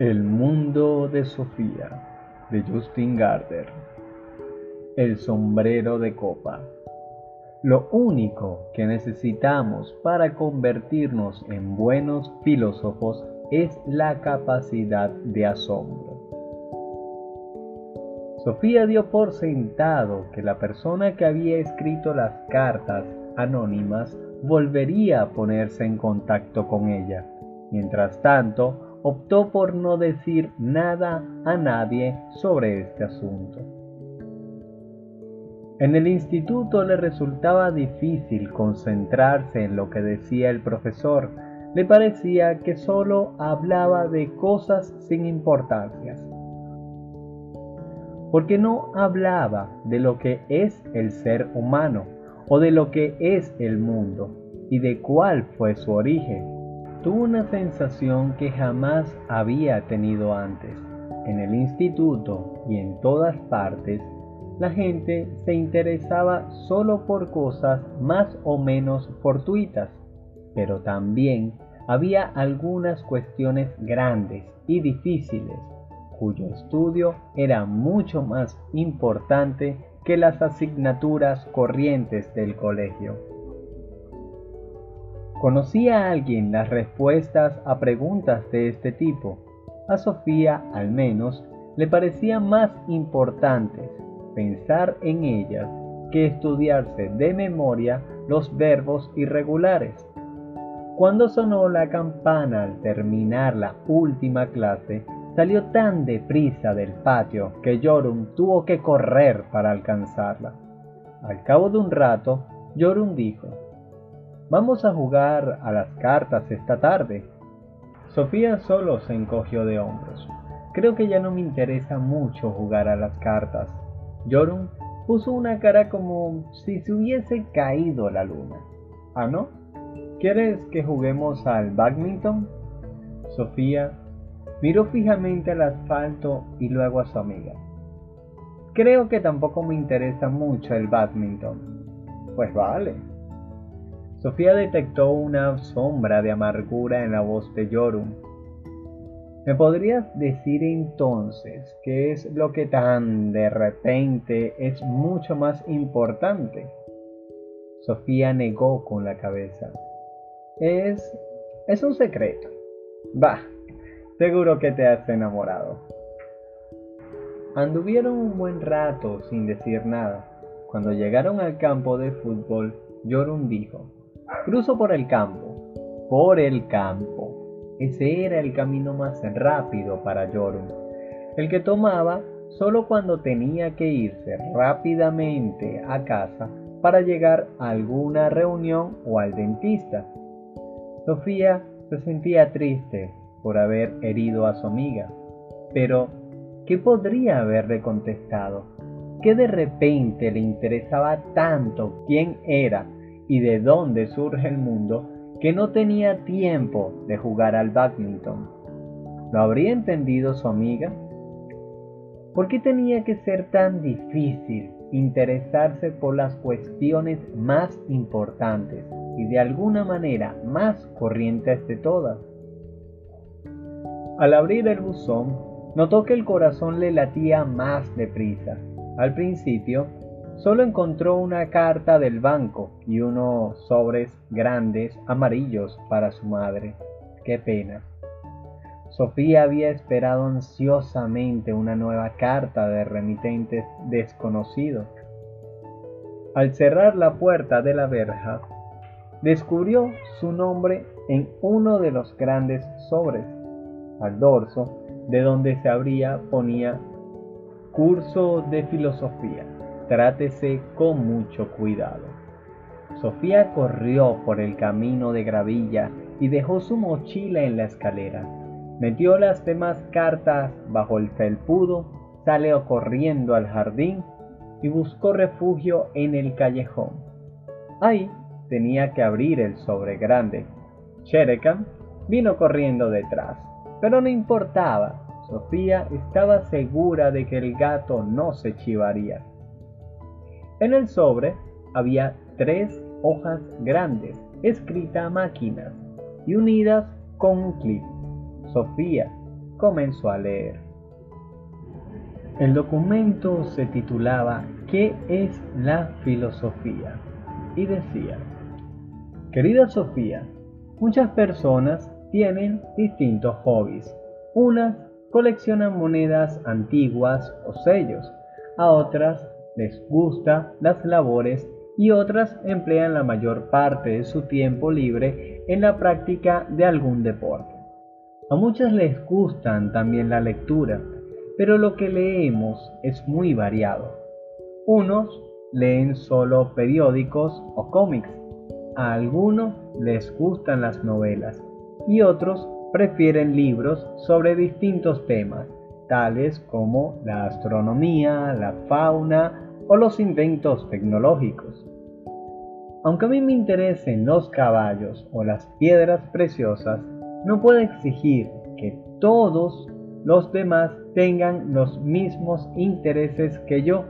El mundo de Sofía, de Justin Gardner. El sombrero de copa. Lo único que necesitamos para convertirnos en buenos filósofos es la capacidad de asombro. Sofía dio por sentado que la persona que había escrito las cartas anónimas volvería a ponerse en contacto con ella. Mientras tanto, optó por no decir nada a nadie sobre este asunto. En el instituto le resultaba difícil concentrarse en lo que decía el profesor. Le parecía que solo hablaba de cosas sin importancias. Porque no hablaba de lo que es el ser humano o de lo que es el mundo y de cuál fue su origen tuvo una sensación que jamás había tenido antes. En el instituto y en todas partes, la gente se interesaba solo por cosas más o menos fortuitas, pero también había algunas cuestiones grandes y difíciles cuyo estudio era mucho más importante que las asignaturas corrientes del colegio. ¿Conocía a alguien las respuestas a preguntas de este tipo? A Sofía, al menos, le parecía más importantes pensar en ellas que estudiarse de memoria los verbos irregulares. Cuando sonó la campana al terminar la última clase, salió tan deprisa del patio que Jorun tuvo que correr para alcanzarla. Al cabo de un rato, Jorun dijo, Vamos a jugar a las cartas esta tarde. Sofía solo se encogió de hombros. Creo que ya no me interesa mucho jugar a las cartas. Jorun puso una cara como si se hubiese caído la luna. ¿Ah, no? ¿Quieres que juguemos al badminton? Sofía miró fijamente al asfalto y luego a su amiga. Creo que tampoco me interesa mucho el badminton. Pues vale, Sofía detectó una sombra de amargura en la voz de Jorun. ¿Me podrías decir entonces qué es lo que tan de repente es mucho más importante? Sofía negó con la cabeza. Es... es un secreto. Bah, seguro que te has enamorado. Anduvieron un buen rato sin decir nada. Cuando llegaron al campo de fútbol, Jorun dijo, Cruzo por el campo, por el campo. Ese era el camino más rápido para Jorun, el que tomaba solo cuando tenía que irse rápidamente a casa para llegar a alguna reunión o al dentista. Sofía se sentía triste por haber herido a su amiga, pero ¿qué podría haberle contestado? ¿Qué de repente le interesaba tanto quién era y de dónde surge el mundo que no tenía tiempo de jugar al badminton. ¿Lo habría entendido su amiga? ¿Por qué tenía que ser tan difícil interesarse por las cuestiones más importantes y de alguna manera más corrientes de todas? Al abrir el buzón, notó que el corazón le latía más deprisa. Al principio, Solo encontró una carta del banco y unos sobres grandes amarillos para su madre. Qué pena. Sofía había esperado ansiosamente una nueva carta de remitentes desconocidos. Al cerrar la puerta de la verja, descubrió su nombre en uno de los grandes sobres. Al dorso, de donde se abría, ponía Curso de Filosofía trátese con mucho cuidado. Sofía corrió por el camino de gravilla y dejó su mochila en la escalera. Metió las demás cartas bajo el felpudo, salió corriendo al jardín y buscó refugio en el callejón. Ahí tenía que abrir el sobre grande. Sherekan vino corriendo detrás, pero no importaba. Sofía estaba segura de que el gato no se chivaría. En el sobre había tres hojas grandes, escritas a máquinas y unidas con un clip. Sofía comenzó a leer. El documento se titulaba ¿Qué es la filosofía? y decía, Querida Sofía, muchas personas tienen distintos hobbies. Unas coleccionan monedas antiguas o sellos, a otras les gusta las labores y otras emplean la mayor parte de su tiempo libre en la práctica de algún deporte. A muchas les gustan también la lectura, pero lo que leemos es muy variado. Unos leen solo periódicos o cómics, a algunos les gustan las novelas y otros prefieren libros sobre distintos temas, tales como la astronomía, la fauna o los inventos tecnológicos. Aunque a mí me interesen los caballos o las piedras preciosas, no puedo exigir que todos los demás tengan los mismos intereses que yo.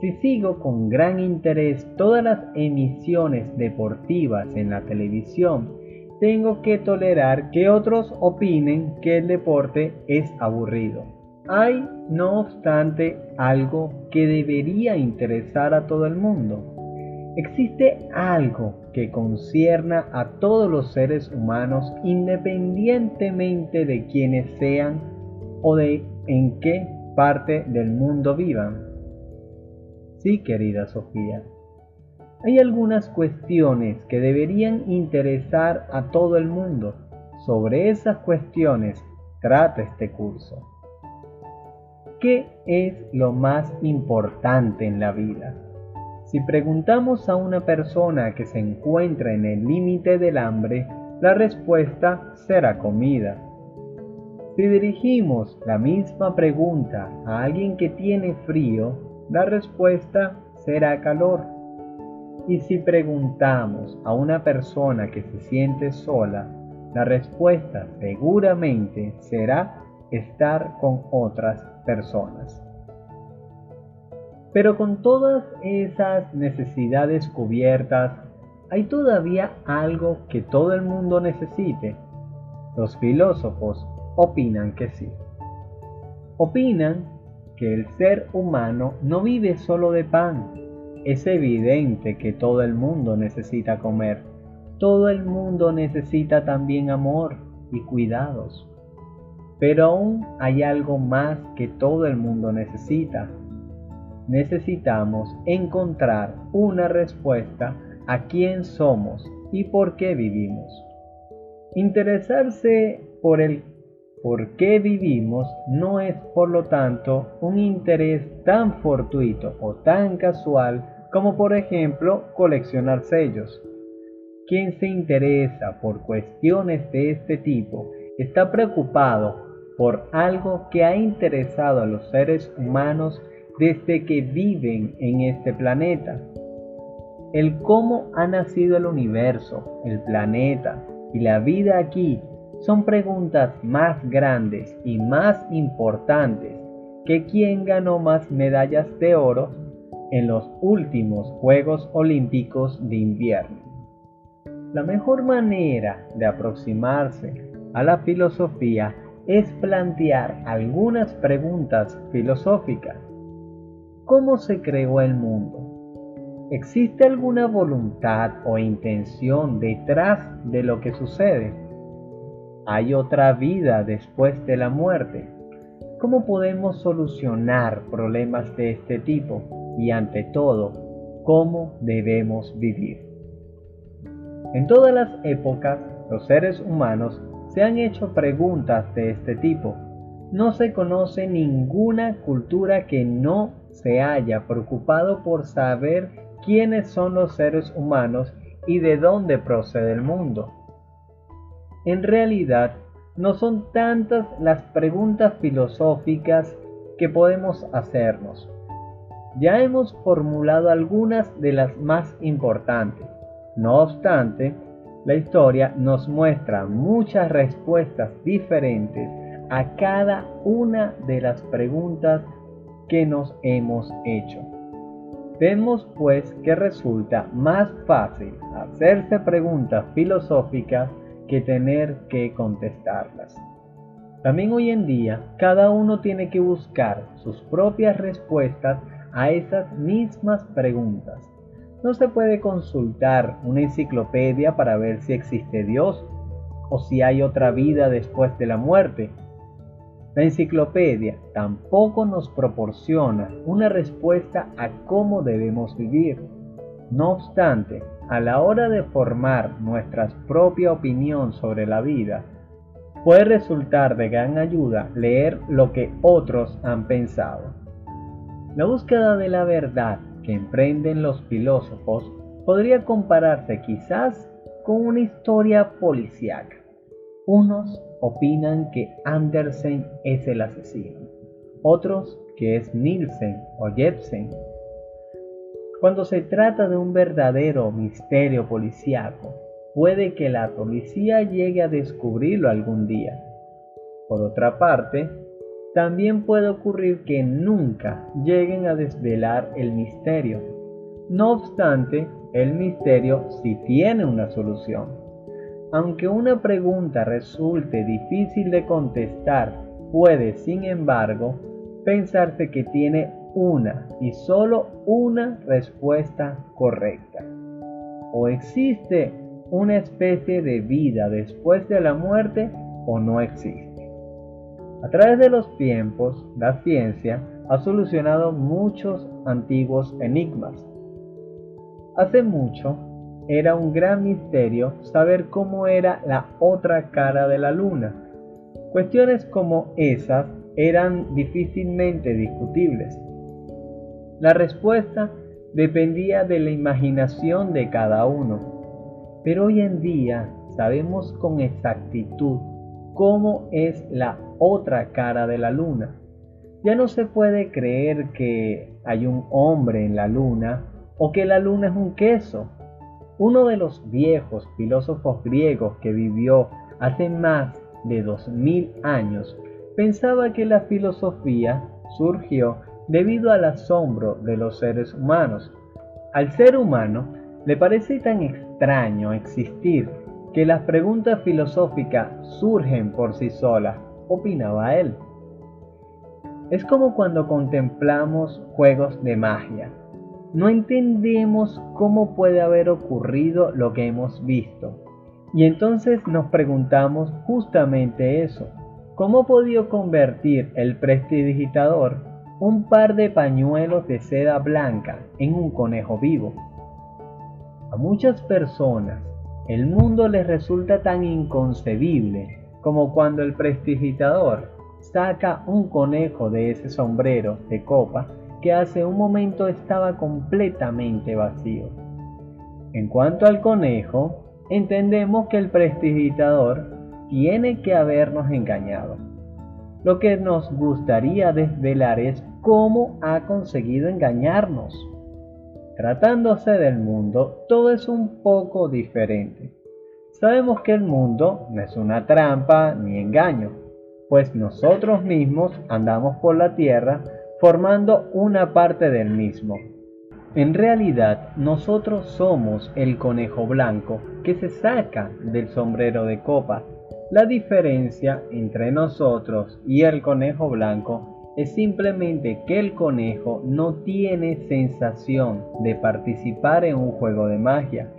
Si sigo con gran interés todas las emisiones deportivas en la televisión, tengo que tolerar que otros opinen que el deporte es aburrido. Hay, no obstante, algo que debería interesar a todo el mundo. Existe algo que concierna a todos los seres humanos independientemente de quienes sean o de en qué parte del mundo vivan. Sí, querida Sofía, hay algunas cuestiones que deberían interesar a todo el mundo. Sobre esas cuestiones trata este curso. ¿Qué es lo más importante en la vida? Si preguntamos a una persona que se encuentra en el límite del hambre, la respuesta será comida. Si dirigimos la misma pregunta a alguien que tiene frío, la respuesta será calor. Y si preguntamos a una persona que se siente sola, la respuesta seguramente será estar con otras personas. Pero con todas esas necesidades cubiertas, hay todavía algo que todo el mundo necesite. Los filósofos opinan que sí. Opinan que el ser humano no vive solo de pan, es evidente que todo el mundo necesita comer. Todo el mundo necesita también amor y cuidados. Pero aún hay algo más que todo el mundo necesita. Necesitamos encontrar una respuesta a quién somos y por qué vivimos. Interesarse por el por qué vivimos no es por lo tanto un interés tan fortuito o tan casual como por ejemplo coleccionar sellos. Quien se interesa por cuestiones de este tipo está preocupado por algo que ha interesado a los seres humanos desde que viven en este planeta. El cómo ha nacido el universo, el planeta y la vida aquí son preguntas más grandes y más importantes que quién ganó más medallas de oro en los últimos Juegos Olímpicos de invierno. La mejor manera de aproximarse a la filosofía es plantear algunas preguntas filosóficas. ¿Cómo se creó el mundo? ¿Existe alguna voluntad o intención detrás de lo que sucede? ¿Hay otra vida después de la muerte? ¿Cómo podemos solucionar problemas de este tipo? y ante todo, cómo debemos vivir. En todas las épocas, los seres humanos se han hecho preguntas de este tipo. No se conoce ninguna cultura que no se haya preocupado por saber quiénes son los seres humanos y de dónde procede el mundo. En realidad, no son tantas las preguntas filosóficas que podemos hacernos, ya hemos formulado algunas de las más importantes. No obstante, la historia nos muestra muchas respuestas diferentes a cada una de las preguntas que nos hemos hecho. Vemos pues que resulta más fácil hacerse preguntas filosóficas que tener que contestarlas. También hoy en día, cada uno tiene que buscar sus propias respuestas a esas mismas preguntas. No se puede consultar una enciclopedia para ver si existe Dios o si hay otra vida después de la muerte. La enciclopedia tampoco nos proporciona una respuesta a cómo debemos vivir. No obstante, a la hora de formar nuestra propia opinión sobre la vida, puede resultar de gran ayuda leer lo que otros han pensado. La búsqueda de la verdad que emprenden los filósofos podría compararse quizás con una historia policíaca. Unos opinan que Andersen es el asesino, otros que es Nielsen o Jepsen. Cuando se trata de un verdadero misterio policíaco, puede que la policía llegue a descubrirlo algún día. Por otra parte, también puede ocurrir que nunca lleguen a desvelar el misterio. No obstante, el misterio sí tiene una solución. Aunque una pregunta resulte difícil de contestar, puede, sin embargo, pensarse que tiene una y solo una respuesta correcta. O existe una especie de vida después de la muerte o no existe. A través de los tiempos, la ciencia ha solucionado muchos antiguos enigmas. Hace mucho, era un gran misterio saber cómo era la otra cara de la luna. Cuestiones como esas eran difícilmente discutibles. La respuesta dependía de la imaginación de cada uno. Pero hoy en día sabemos con exactitud cómo es la otra cara de la luna. Ya no se puede creer que hay un hombre en la luna o que la luna es un queso uno de los viejos filósofos griegos que vivió hace más de dos mil años pensaba que la filosofía surgió debido al asombro de los seres humanos. Al ser humano le parece tan extraño existir que las preguntas filosóficas surgen por sí solas, opinaba él. Es como cuando contemplamos juegos de magia no entendemos cómo puede haber ocurrido lo que hemos visto. Y entonces nos preguntamos justamente eso. ¿Cómo podido convertir el prestidigitador un par de pañuelos de seda blanca en un conejo vivo? A muchas personas el mundo les resulta tan inconcebible como cuando el prestidigitador saca un conejo de ese sombrero de copa que hace un momento estaba completamente vacío. En cuanto al conejo, entendemos que el prestidigitador tiene que habernos engañado. Lo que nos gustaría desvelar es cómo ha conseguido engañarnos. Tratándose del mundo, todo es un poco diferente. Sabemos que el mundo no es una trampa ni engaño, pues nosotros mismos andamos por la tierra formando una parte del mismo. En realidad, nosotros somos el conejo blanco que se saca del sombrero de copa. La diferencia entre nosotros y el conejo blanco es simplemente que el conejo no tiene sensación de participar en un juego de magia.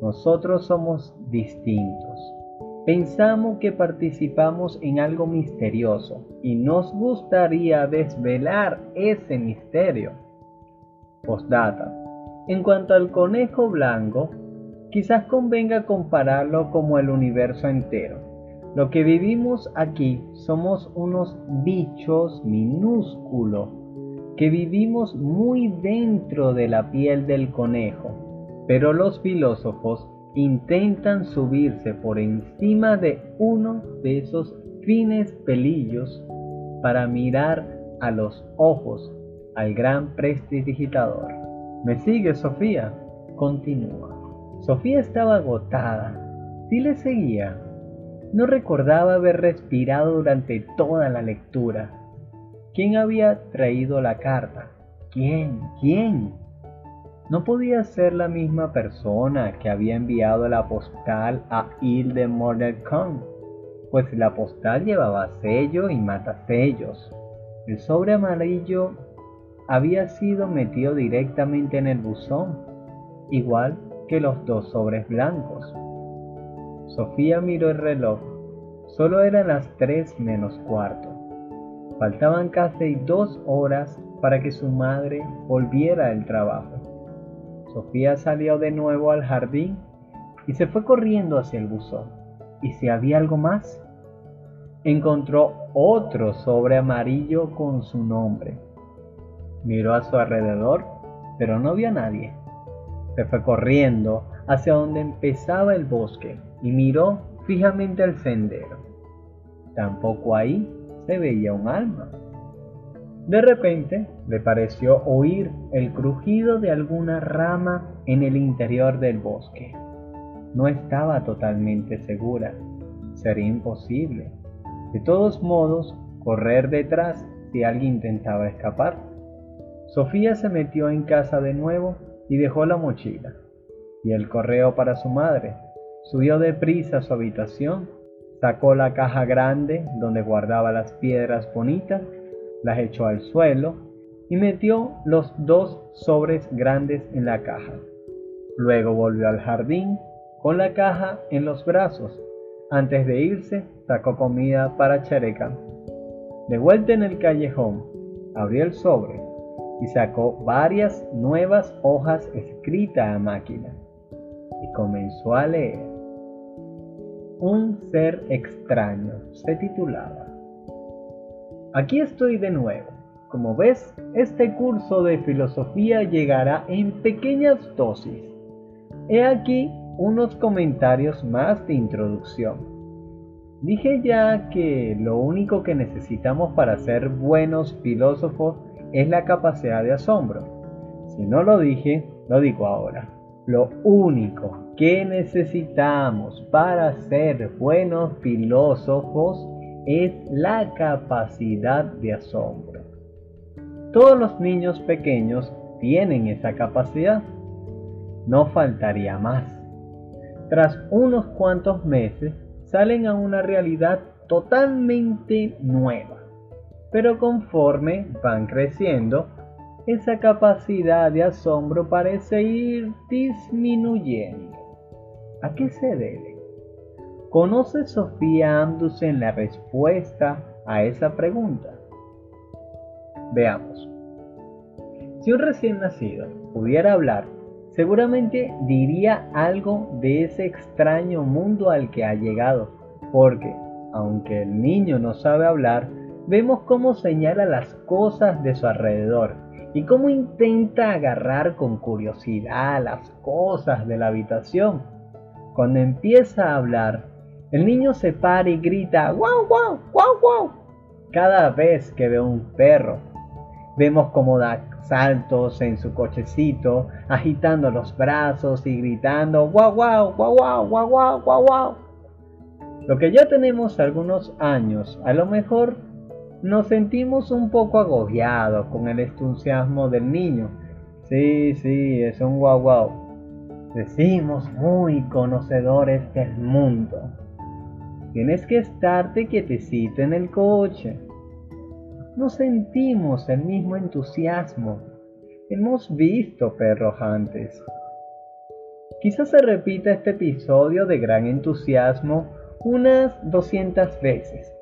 Nosotros somos distintos. Pensamos que participamos en algo misterioso y nos gustaría desvelar ese misterio. Postdata. En cuanto al conejo blanco, quizás convenga compararlo como el universo entero. Lo que vivimos aquí somos unos bichos minúsculos que vivimos muy dentro de la piel del conejo, pero los filósofos intentan subirse por encima de uno de esos fines pelillos para mirar a los ojos al gran prestidigitador. ¿Me sigue Sofía? Continúa. Sofía estaba agotada. Sí le seguía. No recordaba haber respirado durante toda la lectura. ¿Quién había traído la carta? ¿Quién? ¿Quién? No podía ser la misma persona que había enviado la postal a Ile de Mordelcon. pues la postal llevaba sello y matasellos. El sobre amarillo había sido metido directamente en el buzón, igual que los dos sobres blancos. Sofía miró el reloj. Solo eran las tres menos cuarto. Faltaban casi dos horas para que su madre volviera del trabajo. Sofía salió de nuevo al jardín y se fue corriendo hacia el buzón. ¿Y si había algo más? Encontró otro sobre amarillo con su nombre. Miró a su alrededor, pero no vio a nadie. Se fue corriendo hacia donde empezaba el bosque y miró fijamente al sendero. Tampoco ahí se veía un alma. De repente le pareció oír el crujido de alguna rama en el interior del bosque. No estaba totalmente segura. Sería imposible. De todos modos, correr detrás si alguien intentaba escapar. Sofía se metió en casa de nuevo y dejó la mochila y el correo para su madre. Subió deprisa a su habitación, sacó la caja grande donde guardaba las piedras bonitas, las echó al suelo y metió los dos sobres grandes en la caja. Luego volvió al jardín con la caja en los brazos. Antes de irse, sacó comida para Chereca. De vuelta en el callejón, abrió el sobre y sacó varias nuevas hojas escritas a máquina y comenzó a leer. Un ser extraño se titulaba. Aquí estoy de nuevo. Como ves, este curso de filosofía llegará en pequeñas dosis. He aquí unos comentarios más de introducción. Dije ya que lo único que necesitamos para ser buenos filósofos es la capacidad de asombro. Si no lo dije, lo digo ahora. Lo único que necesitamos para ser buenos filósofos es la capacidad de asombro. Todos los niños pequeños tienen esa capacidad. No faltaría más. Tras unos cuantos meses salen a una realidad totalmente nueva. Pero conforme van creciendo, esa capacidad de asombro parece ir disminuyendo. ¿A qué se debe? ¿Conoce Sofía Amdusen la respuesta a esa pregunta? Veamos. Si un recién nacido pudiera hablar, seguramente diría algo de ese extraño mundo al que ha llegado, porque, aunque el niño no sabe hablar, vemos cómo señala las cosas de su alrededor y cómo intenta agarrar con curiosidad las cosas de la habitación. Cuando empieza a hablar, el niño se para y grita ¡Guau, guau, guau, guau! cada vez que ve un perro. Vemos cómo da saltos en su cochecito, agitando los brazos y gritando ¡Guau, guau, guau, guau, guau, guau, guau! Lo que ya tenemos algunos años, a lo mejor nos sentimos un poco agobiados con el entusiasmo del niño. Sí, sí, es un guau guau. Decimos muy conocedores del mundo. Tienes que estarte quietecito en el coche. No sentimos el mismo entusiasmo. Hemos visto perros antes. Quizás se repita este episodio de gran entusiasmo unas 200 veces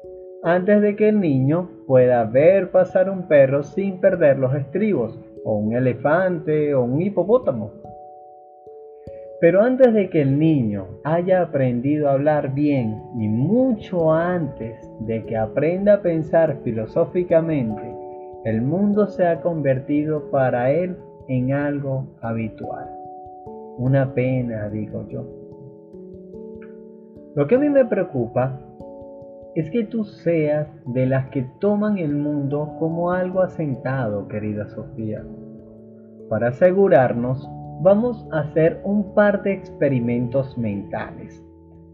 antes de que el niño pueda ver pasar un perro sin perder los estribos, o un elefante o un hipopótamo. Pero antes de que el niño haya aprendido a hablar bien y mucho antes de que aprenda a pensar filosóficamente, el mundo se ha convertido para él en algo habitual. Una pena, digo yo. Lo que a mí me preocupa es que tú seas de las que toman el mundo como algo asentado, querida Sofía. Para asegurarnos, vamos a hacer un par de experimentos mentales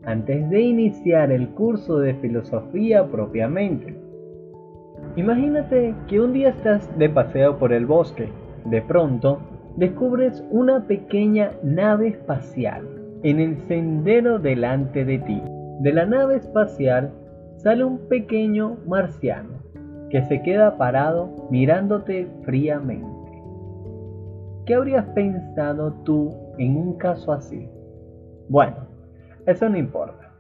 antes de iniciar el curso de filosofía propiamente. Imagínate que un día estás de paseo por el bosque. De pronto, descubres una pequeña nave espacial en el sendero delante de ti. De la nave espacial sale un pequeño marciano que se queda parado mirándote fríamente. ¿Qué habrías pensado tú en un caso así? Bueno, eso no importa.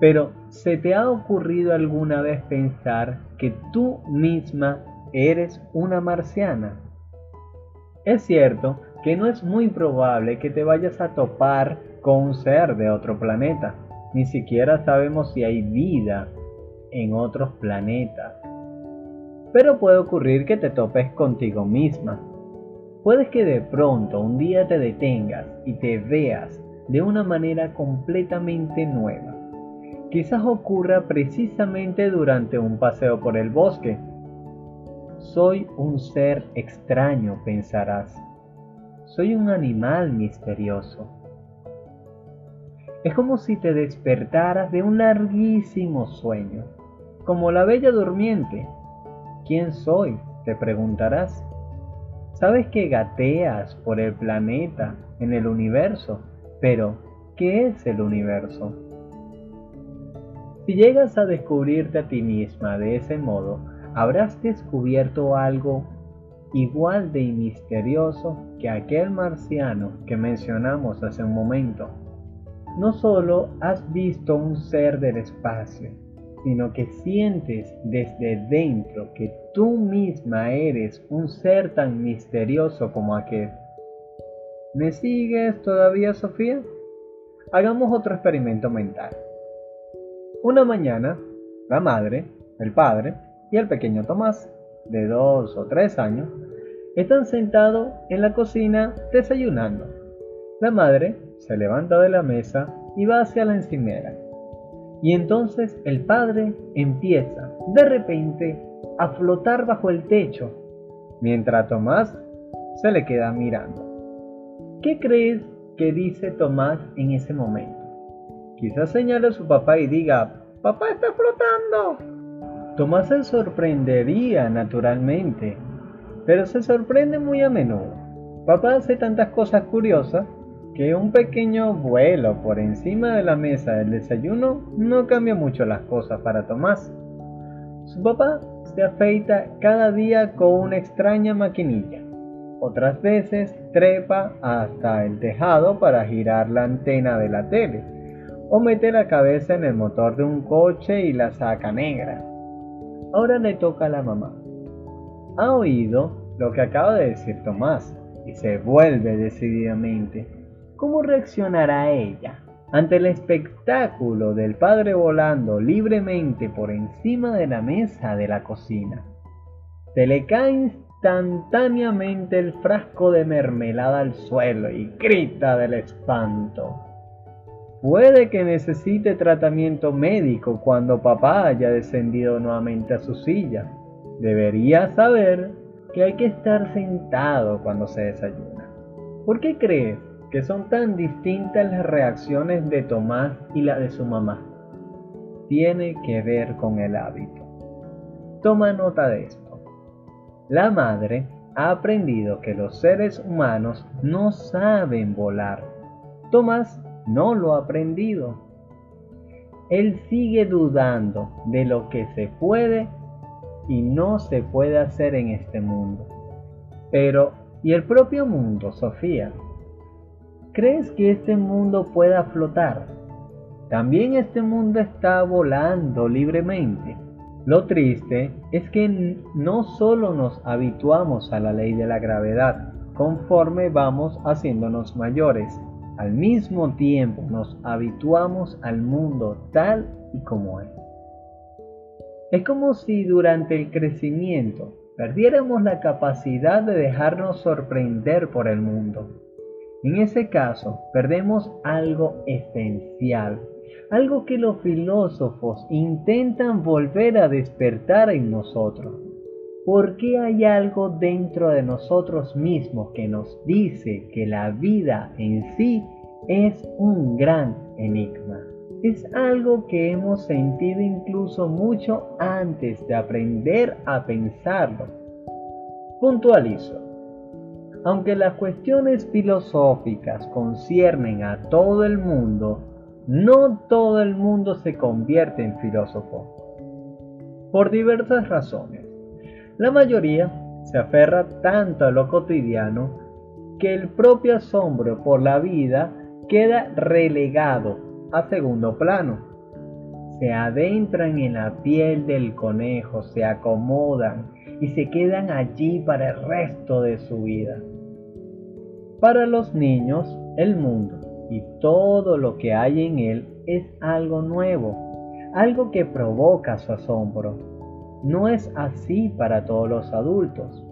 Pero ¿se te ha ocurrido alguna vez pensar que tú misma eres una marciana? Es cierto que no es muy probable que te vayas a topar con un ser de otro planeta. Ni siquiera sabemos si hay vida en otros planetas. Pero puede ocurrir que te topes contigo misma. Puedes que de pronto un día te detengas y te veas de una manera completamente nueva. Quizás ocurra precisamente durante un paseo por el bosque. Soy un ser extraño, pensarás. Soy un animal misterioso. Es como si te despertaras de un larguísimo sueño, como la bella durmiente. ¿Quién soy? te preguntarás. Sabes que gateas por el planeta, en el universo, pero ¿qué es el universo? Si llegas a descubrirte a ti misma de ese modo, habrás descubierto algo igual de misterioso que aquel marciano que mencionamos hace un momento. No solo has visto un ser del espacio, sino que sientes desde dentro que tú misma eres un ser tan misterioso como aquel. ¿Me sigues todavía, Sofía? Hagamos otro experimento mental. Una mañana, la madre, el padre y el pequeño Tomás, de dos o tres años, están sentados en la cocina desayunando. La madre se levanta de la mesa y va hacia la encimera. Y entonces el padre empieza, de repente, a flotar bajo el techo, mientras Tomás se le queda mirando. ¿Qué crees que dice Tomás en ese momento? Quizás señale a su papá y diga, papá está flotando. Tomás se sorprendería naturalmente, pero se sorprende muy a menudo. Papá hace tantas cosas curiosas que un pequeño vuelo por encima de la mesa del desayuno no cambia mucho las cosas para Tomás. Su papá se afeita cada día con una extraña maquinilla. Otras veces trepa hasta el tejado para girar la antena de la tele o mete la cabeza en el motor de un coche y la saca negra. Ahora le toca a la mamá. Ha oído lo que acaba de decir Tomás y se vuelve decididamente. ¿Cómo reaccionará ella ante el espectáculo del padre volando libremente por encima de la mesa de la cocina? Se le cae instantáneamente el frasco de mermelada al suelo y grita del espanto. Puede que necesite tratamiento médico cuando papá haya descendido nuevamente a su silla. Debería saber que hay que estar sentado cuando se desayuna. ¿Por qué crees que son tan distintas las reacciones de Tomás y la de su mamá? Tiene que ver con el hábito. Toma nota de esto. La madre ha aprendido que los seres humanos no saben volar. Tomás no lo ha aprendido. Él sigue dudando de lo que se puede y no se puede hacer en este mundo. Pero, ¿y el propio mundo, Sofía? ¿Crees que este mundo pueda flotar? También este mundo está volando libremente. Lo triste es que no solo nos habituamos a la ley de la gravedad conforme vamos haciéndonos mayores, al mismo tiempo nos habituamos al mundo tal y como es. Es como si durante el crecimiento perdiéramos la capacidad de dejarnos sorprender por el mundo. En ese caso, perdemos algo esencial algo que los filósofos intentan volver a despertar en nosotros. ¿Por qué hay algo dentro de nosotros mismos que nos dice que la vida en sí es un gran enigma? Es algo que hemos sentido incluso mucho antes de aprender a pensarlo. Puntualizo. Aunque las cuestiones filosóficas conciernen a todo el mundo, no todo el mundo se convierte en filósofo. por diversas razones. La mayoría se aferra tanto a lo cotidiano que el propio asombro por la vida queda relegado a segundo plano. Se adentran en la piel del conejo, se acomodan y se quedan allí para el resto de su vida. Para los niños, el mundo y todo lo que hay en él es algo nuevo, algo que provoca su asombro. No es así para todos los adultos.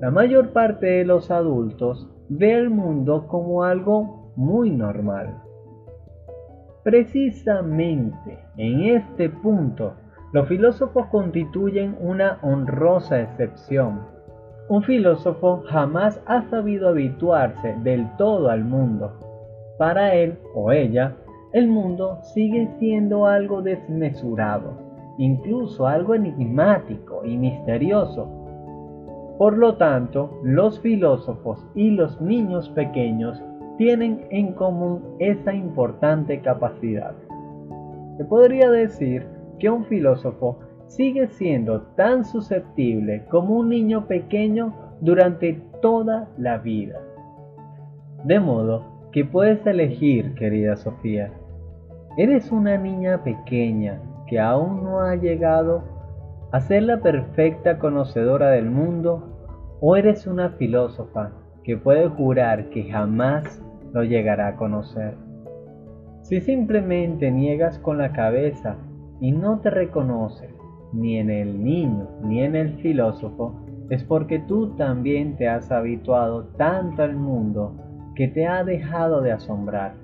La mayor parte de los adultos ve el mundo como algo muy normal. Precisamente en este punto, los filósofos constituyen una honrosa excepción. Un filósofo jamás ha sabido habituarse del todo al mundo. Para él o ella, el mundo sigue siendo algo desmesurado, incluso algo enigmático y misterioso. Por lo tanto, los filósofos y los niños pequeños tienen en común esa importante capacidad. Se podría decir que un filósofo sigue siendo tan susceptible como un niño pequeño durante toda la vida. De modo que puedes elegir, querida Sofía. Eres una niña pequeña que aún no ha llegado a ser la perfecta conocedora del mundo o eres una filósofa que puede jurar que jamás lo llegará a conocer. Si simplemente niegas con la cabeza y no te reconoces ni en el niño ni en el filósofo, es porque tú también te has habituado tanto al mundo que te ha dejado de asombrar.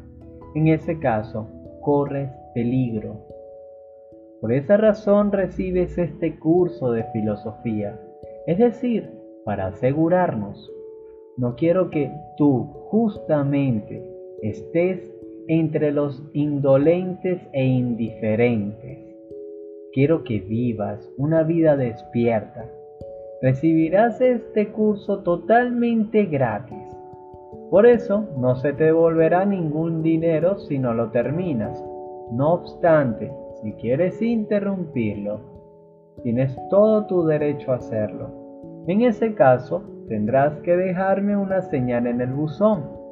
En ese caso, corres peligro. Por esa razón recibes este curso de filosofía, es decir, para asegurarnos. No quiero que tú justamente estés entre los indolentes e indiferentes. Quiero que vivas una vida despierta. Recibirás este curso totalmente gratis. Por eso no se te devolverá ningún dinero si no lo terminas. No obstante, si quieres interrumpirlo, tienes todo tu derecho a hacerlo. En ese caso, tendrás que dejarme una señal en el buzón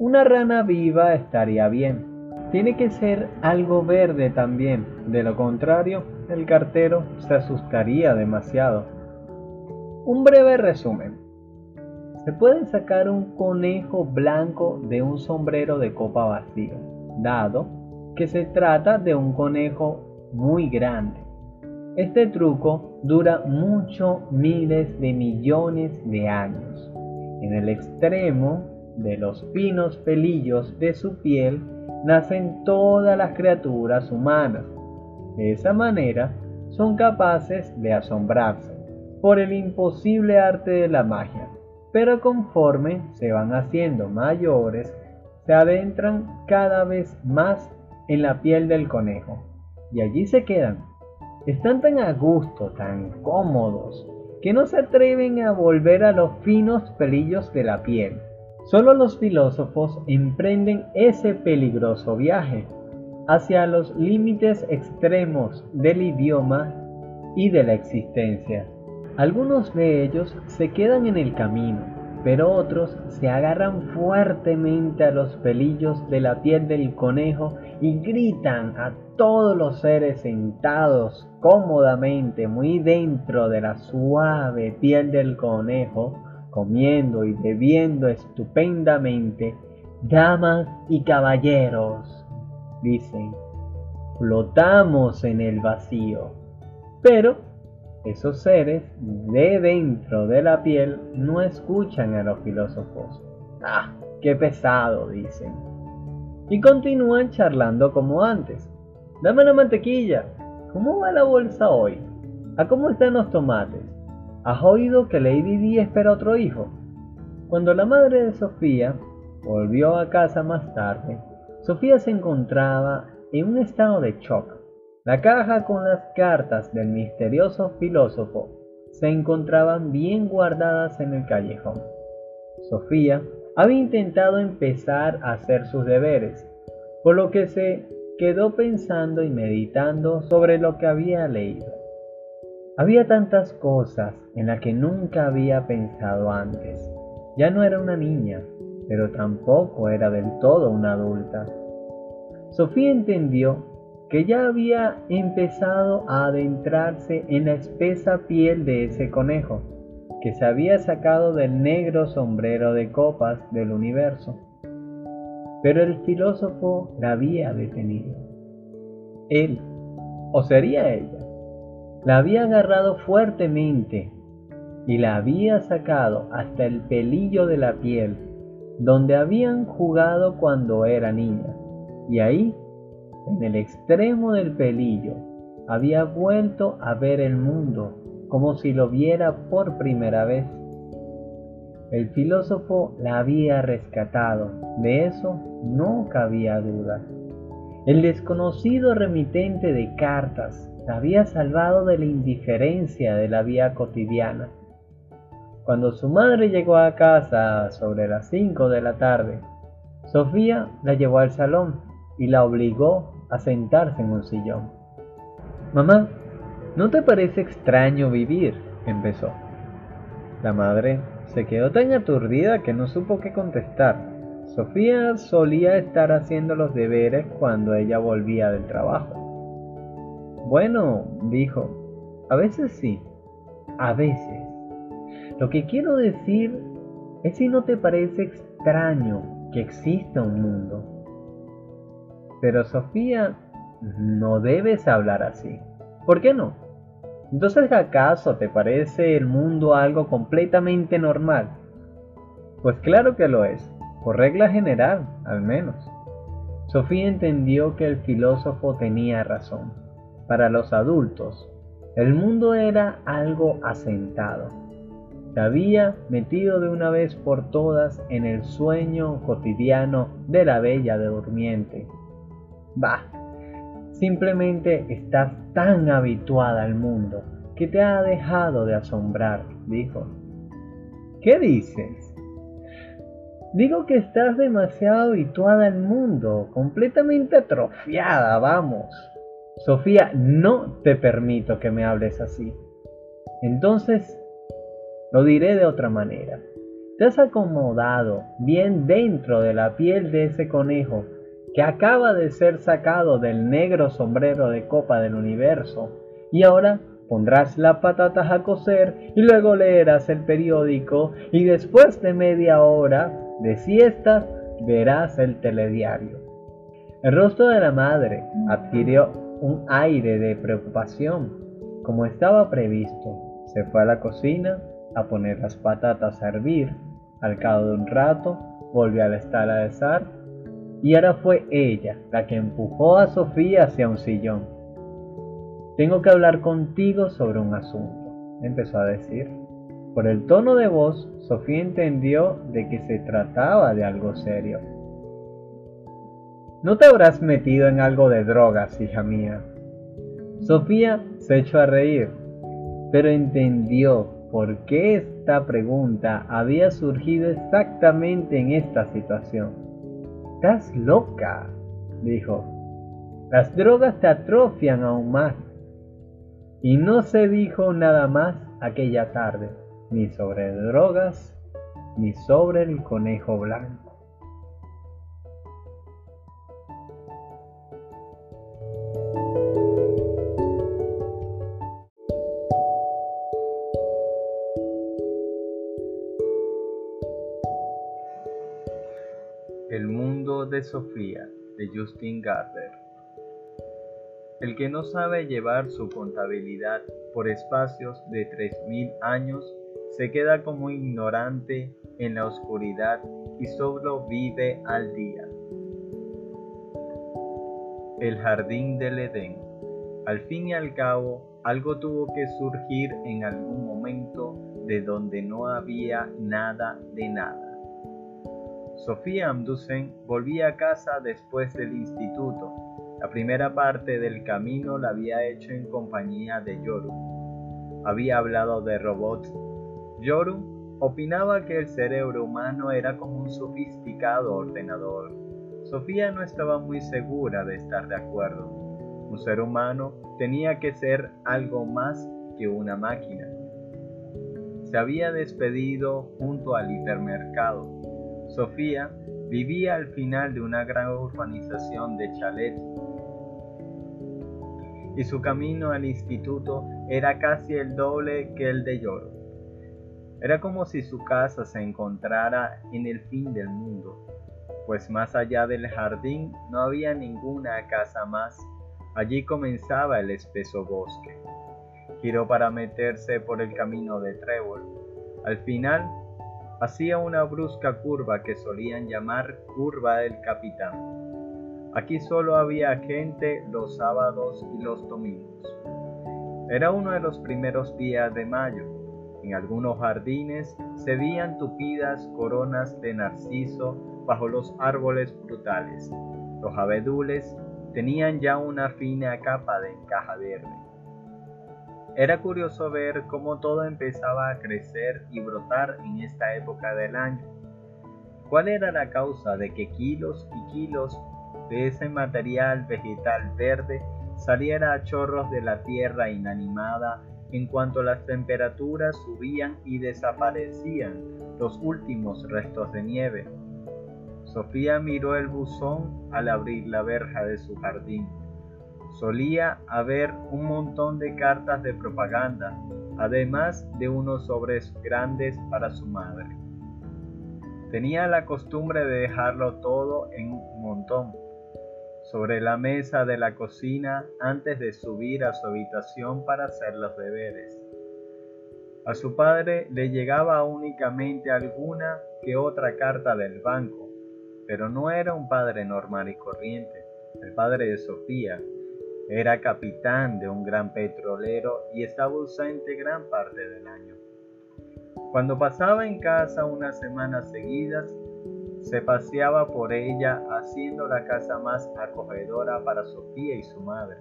una rana viva estaría bien. Tiene que ser algo verde también. De lo contrario, el cartero se asustaría demasiado. Un breve resumen. Se puede sacar un conejo blanco de un sombrero de copa vacío, dado que se trata de un conejo muy grande. Este truco dura muchos miles de millones de años. En el extremo de los finos pelillos de su piel nacen todas las criaturas humanas. De esa manera son capaces de asombrarse por el imposible arte de la magia, pero conforme se van haciendo mayores, se adentran cada vez más en la piel del conejo. Y allí se quedan. Están tan a gusto, tan cómodos, que no se atreven a volver a los finos pelillos de la piel. Solo los filósofos emprenden ese peligroso viaje hacia los límites extremos del idioma y de la existencia. Algunos de ellos se quedan en el camino, pero otros se agarran fuertemente a los pelillos de la piel del conejo y gritan a todos los seres sentados cómodamente muy dentro de la suave piel del conejo comiendo y bebiendo estupendamente, damas y caballeros, dicen, flotamos en el vacío. Pero esos seres de dentro de la piel no escuchan a los filósofos. ¡Ah! ¡Qué pesado! dicen. Y continúan charlando como antes. Dame la mantequilla. ¿Cómo va la bolsa hoy? ¿A cómo están los tomates? ¿Has oído que Lady Di espera otro hijo? Cuando la madre de Sofía volvió a casa más tarde, Sofía se encontraba en un estado de shock. La caja con las cartas del misterioso filósofo se encontraban bien guardadas en el callejón. Sofía había intentado empezar a hacer sus deberes, por lo que se quedó pensando y meditando sobre lo que había leído. Había tantas cosas en las que nunca había pensado antes. Ya no era una niña, pero tampoco era del todo una adulta. Sofía entendió que ya había empezado a adentrarse en la espesa piel de ese conejo, que se había sacado del negro sombrero de copas del universo. Pero el filósofo la había detenido. Él, o sería ella, la había agarrado fuertemente y la había sacado hasta el pelillo de la piel, donde habían jugado cuando era niña, y ahí en el extremo del pelillo, había vuelto a ver el mundo como si lo viera por primera vez. El filósofo la había rescatado, de eso no cabía duda. El desconocido remitente de cartas la había salvado de la indiferencia de la vida cotidiana. Cuando su madre llegó a casa sobre las cinco de la tarde, Sofía la llevó al salón y la obligó a sentarse en un sillón. Mamá, ¿no te parece extraño vivir? empezó. La madre se quedó tan aturdida que no supo qué contestar. Sofía solía estar haciendo los deberes cuando ella volvía del trabajo. Bueno, dijo, a veces sí, a veces. Lo que quiero decir es si no te parece extraño que exista un mundo pero Sofía, no debes hablar así. ¿Por qué no? Entonces, ¿acaso te parece el mundo algo completamente normal? Pues claro que lo es, por regla general, al menos. Sofía entendió que el filósofo tenía razón. Para los adultos, el mundo era algo asentado. Se había metido de una vez por todas en el sueño cotidiano de la bella de durmiente Bah, simplemente estás tan habituada al mundo que te ha dejado de asombrar, dijo. ¿Qué dices? Digo que estás demasiado habituada al mundo, completamente atrofiada, vamos. Sofía, no te permito que me hables así. Entonces, lo diré de otra manera. Te has acomodado bien dentro de la piel de ese conejo que acaba de ser sacado del negro sombrero de copa del universo, y ahora pondrás las patatas a cocer y luego leerás el periódico y después de media hora de siesta verás el telediario. El rostro de la madre adquirió un aire de preocupación. Como estaba previsto, se fue a la cocina a poner las patatas a hervir. Al cabo de un rato, volvió a la estala de y ahora fue ella la que empujó a Sofía hacia un sillón. Tengo que hablar contigo sobre un asunto, empezó a decir. Por el tono de voz, Sofía entendió de que se trataba de algo serio. No te habrás metido en algo de drogas, hija mía. Sofía se echó a reír, pero entendió por qué esta pregunta había surgido exactamente en esta situación. Estás loca, dijo. Las drogas te atrofian aún más. Y no se dijo nada más aquella tarde, ni sobre drogas, ni sobre el conejo blanco. De Sofía de Justin Gardner. El que no sabe llevar su contabilidad por espacios de 3.000 años se queda como ignorante en la oscuridad y solo vive al día. El jardín del Edén. Al fin y al cabo, algo tuvo que surgir en algún momento de donde no había nada de nada. Sofía Amdusen volvía a casa después del instituto. La primera parte del camino la había hecho en compañía de Yoru. Había hablado de robots. Yoru opinaba que el cerebro humano era como un sofisticado ordenador. Sofía no estaba muy segura de estar de acuerdo. Un ser humano tenía que ser algo más que una máquina. Se había despedido junto al hipermercado. Sofía vivía al final de una gran urbanización de chalets y su camino al instituto era casi el doble que el de Yoro. Era como si su casa se encontrara en el fin del mundo, pues más allá del jardín no había ninguna casa más. Allí comenzaba el espeso bosque. Giró para meterse por el camino de Trébol. Al final, hacía una brusca curva que solían llamar curva del capitán. Aquí solo había gente los sábados y los domingos. Era uno de los primeros días de mayo en algunos jardines se veían tupidas coronas de narciso bajo los árboles frutales. Los abedules tenían ya una fina capa de encaja verde. Era curioso ver cómo todo empezaba a crecer y brotar en esta época del año. ¿Cuál era la causa de que kilos y kilos de ese material vegetal verde saliera a chorros de la tierra inanimada en cuanto las temperaturas subían y desaparecían los últimos restos de nieve. Sofía miró el buzón al abrir la verja de su jardín. Solía haber un montón de cartas de propaganda, además de unos sobres grandes para su madre. Tenía la costumbre de dejarlo todo en un montón sobre la mesa de la cocina antes de subir a su habitación para hacer los deberes. A su padre le llegaba únicamente alguna que otra carta del banco, pero no era un padre normal y corriente. El padre de Sofía era capitán de un gran petrolero y estaba ausente gran parte del año. Cuando pasaba en casa unas semanas seguidas, se paseaba por ella haciendo la casa más acogedora para Sofía y su madre.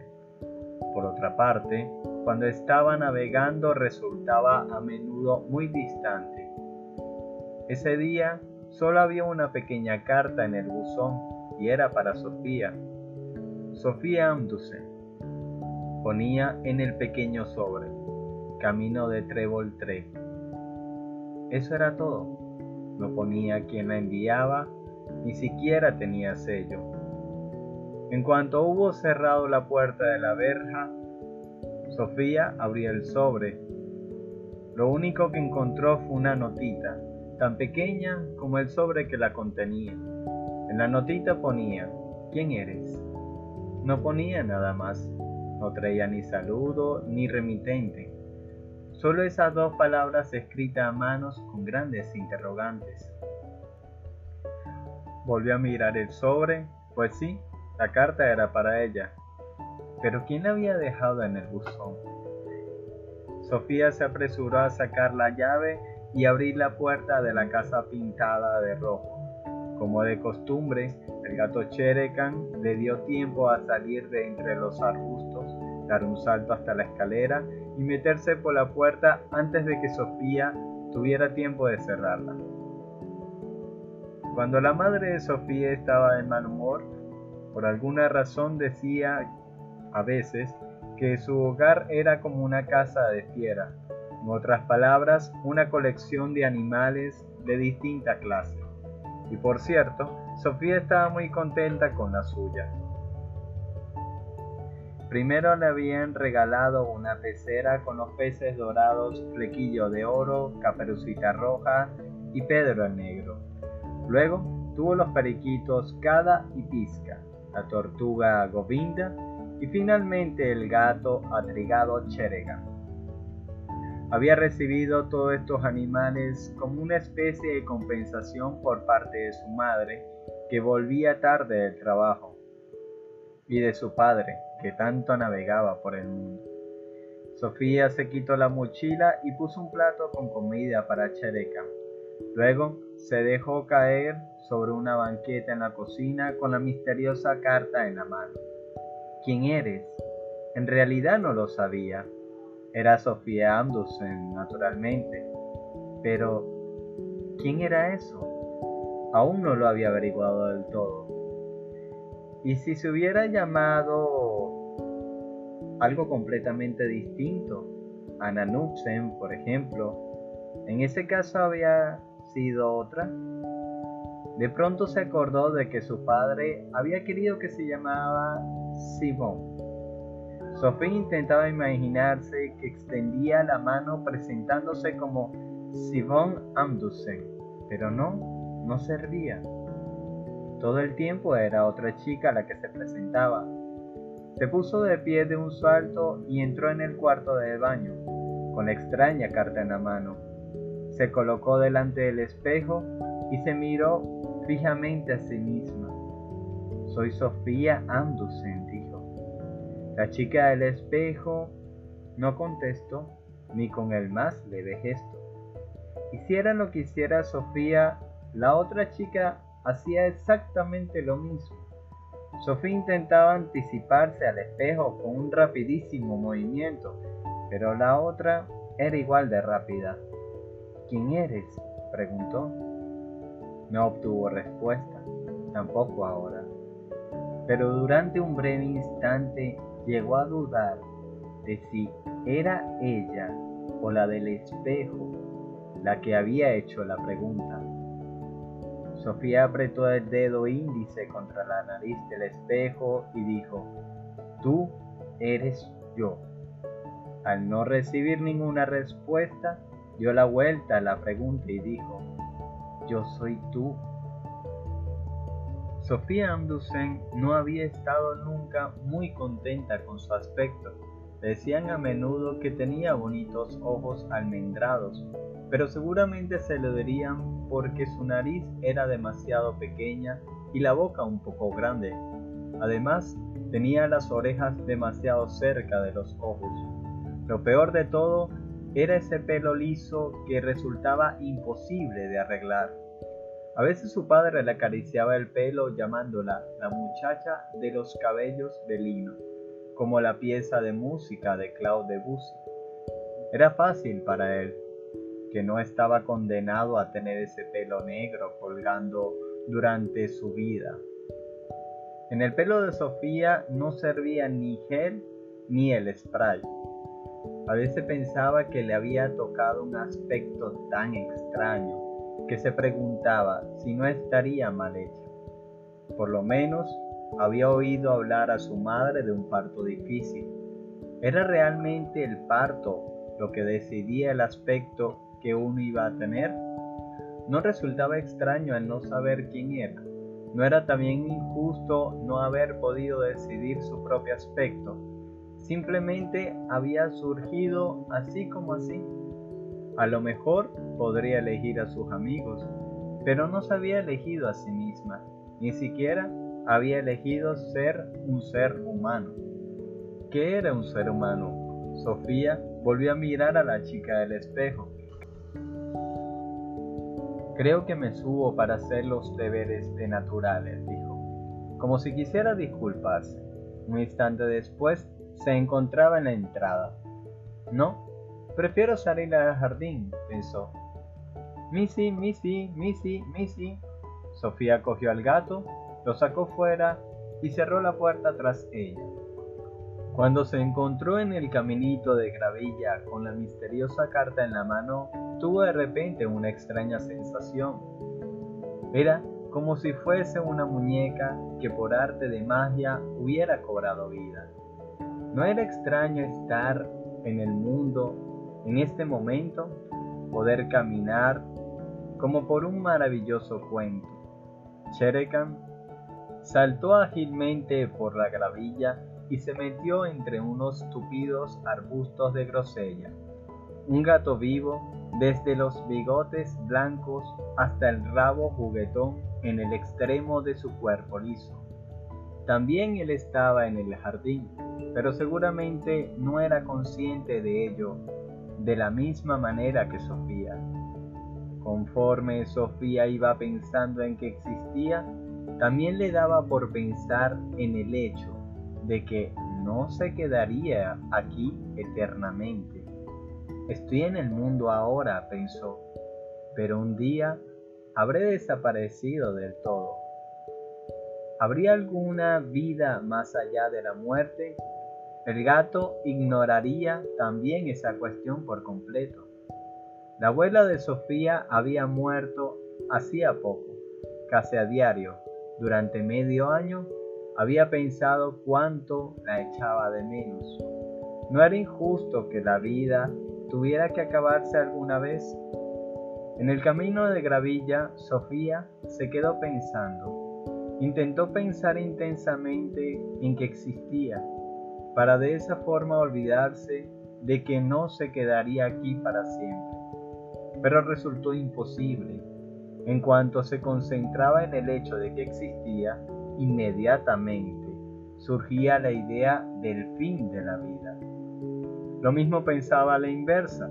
Por otra parte, cuando estaba navegando resultaba a menudo muy distante. Ese día solo había una pequeña carta en el buzón y era para Sofía. Sofía Amdusen ponía en el pequeño sobre, camino de Trébol Eso era todo. No ponía quien la enviaba, ni siquiera tenía sello. En cuanto hubo cerrado la puerta de la verja, Sofía abrió el sobre. Lo único que encontró fue una notita, tan pequeña como el sobre que la contenía. En la notita ponía, ¿quién eres? No ponía nada más, no traía ni saludo ni remitente. Solo esas dos palabras escritas a manos con grandes interrogantes. Volvió a mirar el sobre, pues sí, la carta era para ella. Pero ¿quién la había dejado en el buzón? Sofía se apresuró a sacar la llave y abrir la puerta de la casa pintada de rojo. Como de costumbre, el gato Cherekan le dio tiempo a salir de entre los arbustos, dar un salto hasta la escalera y meterse por la puerta antes de que Sofía tuviera tiempo de cerrarla. Cuando la madre de Sofía estaba de mal humor, por alguna razón decía a veces que su hogar era como una casa de fiera, en otras palabras, una colección de animales de distinta clase. Y por cierto, Sofía estaba muy contenta con la suya. Primero le habían regalado una pecera con los peces dorados Flequillo de Oro, Caperucita Roja y Pedro el Negro. Luego tuvo los periquitos Cada y Pizca, la tortuga Govinda y finalmente el gato atrigado Cherega. Había recibido todos estos animales como una especie de compensación por parte de su madre, que volvía tarde del trabajo, y de su padre, que tanto navegaba por el mundo. Sofía se quitó la mochila y puso un plato con comida para Chereca. Luego se dejó caer sobre una banqueta en la cocina con la misteriosa carta en la mano. ¿Quién eres? En realidad no lo sabía. Era Sofía Amdusen, naturalmente. Pero, ¿quién era eso? Aún no lo había averiguado del todo. Y si se hubiera llamado algo completamente distinto, Ana Nutzen, por ejemplo, en ese caso había sido otra. De pronto se acordó de que su padre había querido que se llamaba Sibón. Sofía intentaba imaginarse que extendía la mano presentándose como Sibón Amdusen, pero no, no servía. Todo el tiempo era otra chica la que se presentaba. Se puso de pie de un salto y entró en el cuarto de baño, con la extraña carta en la mano. Se colocó delante del espejo y se miró fijamente a sí misma. Soy Sofía Amdusen, dijo. La chica del espejo no contestó ni con el más leve gesto. Hiciera lo que hiciera Sofía, la otra chica hacía exactamente lo mismo. Sofía intentaba anticiparse al espejo con un rapidísimo movimiento, pero la otra era igual de rápida. ¿Quién eres? preguntó. No obtuvo respuesta, tampoco ahora. Pero durante un breve instante llegó a dudar de si era ella o la del espejo la que había hecho la pregunta. Sofía apretó el dedo índice contra la nariz del espejo y dijo, tú eres yo. Al no recibir ninguna respuesta, dio la vuelta a la pregunta y dijo, yo soy tú. Sofía Amdusen no había estado nunca muy contenta con su aspecto. Decían a menudo que tenía bonitos ojos almendrados, pero seguramente se lo dirían porque su nariz era demasiado pequeña y la boca un poco grande. Además, tenía las orejas demasiado cerca de los ojos. Lo peor de todo era ese pelo liso que resultaba imposible de arreglar. A veces su padre le acariciaba el pelo llamándola la muchacha de los cabellos de lino, como la pieza de música de Claude Debussy. Era fácil para él, que no estaba condenado a tener ese pelo negro colgando durante su vida. En el pelo de Sofía no servía ni gel ni el spray. A veces pensaba que le había tocado un aspecto tan extraño que se preguntaba si no estaría mal hecha. Por lo menos había oído hablar a su madre de un parto difícil. ¿Era realmente el parto lo que decidía el aspecto que uno iba a tener? No resultaba extraño el no saber quién era. ¿No era también injusto no haber podido decidir su propio aspecto? Simplemente había surgido así como así. A lo mejor podría elegir a sus amigos, pero no se había elegido a sí misma, ni siquiera había elegido ser un ser humano. ¿Qué era un ser humano? Sofía volvió a mirar a la chica del espejo. Creo que me subo para hacer los deberes de naturales, dijo, como si quisiera disculparse. Un instante después se encontraba en la entrada. No, prefiero salir al jardín, pensó. Missy, Missy, Missy, Missy. Sofía cogió al gato, lo sacó fuera y cerró la puerta tras ella. Cuando se encontró en el caminito de gravilla con la misteriosa carta en la mano, tuvo de repente una extraña sensación. Era como si fuese una muñeca que por arte de magia hubiera cobrado vida. ¿No era extraño estar en el mundo en este momento? Poder caminar como por un maravilloso cuento. Cherekan saltó ágilmente por la gravilla y se metió entre unos tupidos arbustos de grosella. Un gato vivo, desde los bigotes blancos hasta el rabo juguetón en el extremo de su cuerpo liso. También él estaba en el jardín, pero seguramente no era consciente de ello de la misma manera que Sofía. Conforme Sofía iba pensando en que existía, también le daba por pensar en el hecho de que no se quedaría aquí eternamente. Estoy en el mundo ahora, pensó, pero un día habré desaparecido del todo. ¿Habría alguna vida más allá de la muerte? El gato ignoraría también esa cuestión por completo. La abuela de Sofía había muerto hacía poco, casi a diario. Durante medio año había pensado cuánto la echaba de menos. ¿No era injusto que la vida tuviera que acabarse alguna vez? En el camino de Gravilla, Sofía se quedó pensando. Intentó pensar intensamente en que existía, para de esa forma olvidarse de que no se quedaría aquí para siempre. Pero resultó imposible. En cuanto se concentraba en el hecho de que existía, inmediatamente surgía la idea del fin de la vida. Lo mismo pensaba la inversa.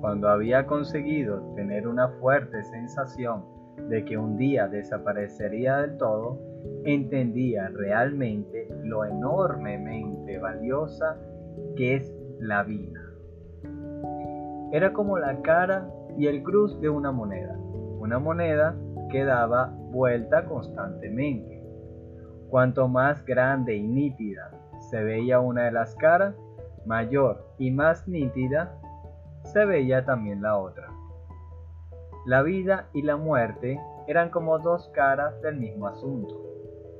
Cuando había conseguido tener una fuerte sensación de que un día desaparecería del todo, entendía realmente lo enormemente valiosa que es la vida. Era como la cara y el cruz de una moneda, una moneda que daba vuelta constantemente. Cuanto más grande y nítida se veía una de las caras, mayor y más nítida se veía también la otra. La vida y la muerte eran como dos caras del mismo asunto.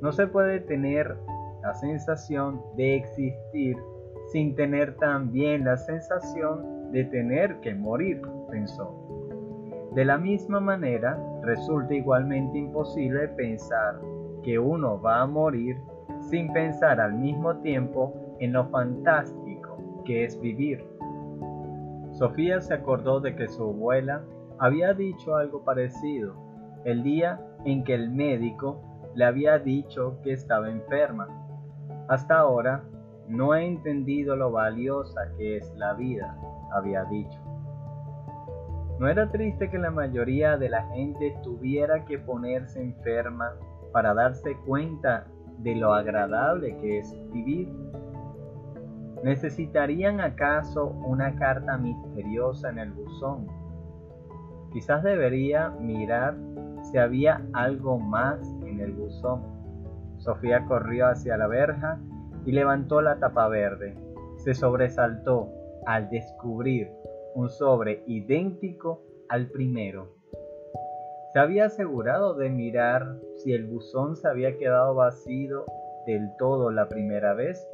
No se puede tener la sensación de existir sin tener también la sensación de tener que morir, pensó. De la misma manera, resulta igualmente imposible pensar que uno va a morir sin pensar al mismo tiempo en lo fantástico que es vivir. Sofía se acordó de que su abuela había dicho algo parecido el día en que el médico le había dicho que estaba enferma. Hasta ahora no he entendido lo valiosa que es la vida, había dicho. ¿No era triste que la mayoría de la gente tuviera que ponerse enferma para darse cuenta de lo agradable que es vivir? ¿Necesitarían acaso una carta misteriosa en el buzón? Quizás debería mirar si había algo más en el buzón. Sofía corrió hacia la verja y levantó la tapa verde. Se sobresaltó al descubrir un sobre idéntico al primero. Se había asegurado de mirar si el buzón se había quedado vacío del todo la primera vez.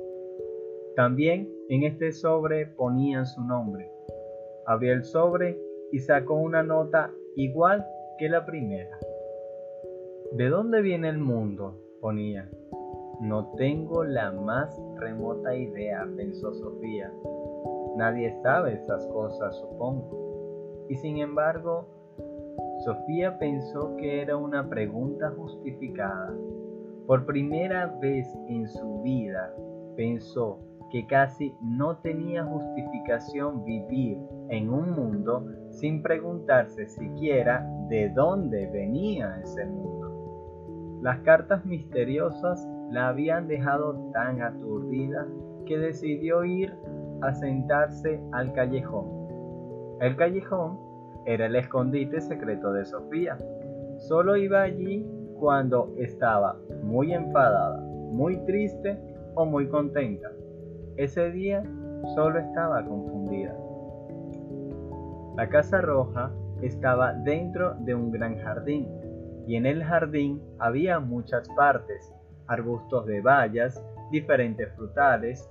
También en este sobre ponían su nombre. Abrió el sobre y sacó una nota igual que la primera. ¿De dónde viene el mundo? ponía. No tengo la más remota idea, pensó Sofía. Nadie sabe esas cosas, supongo. Y sin embargo, Sofía pensó que era una pregunta justificada. Por primera vez en su vida pensó que casi no tenía justificación vivir en un mundo sin preguntarse siquiera de dónde venía ese mundo. Las cartas misteriosas la habían dejado tan aturdida que decidió ir a sentarse al callejón. El callejón era el escondite secreto de Sofía. Solo iba allí cuando estaba muy enfadada, muy triste o muy contenta. Ese día solo estaba confundida. La Casa Roja estaba dentro de un gran jardín y en el jardín había muchas partes, arbustos de bayas, diferentes frutales,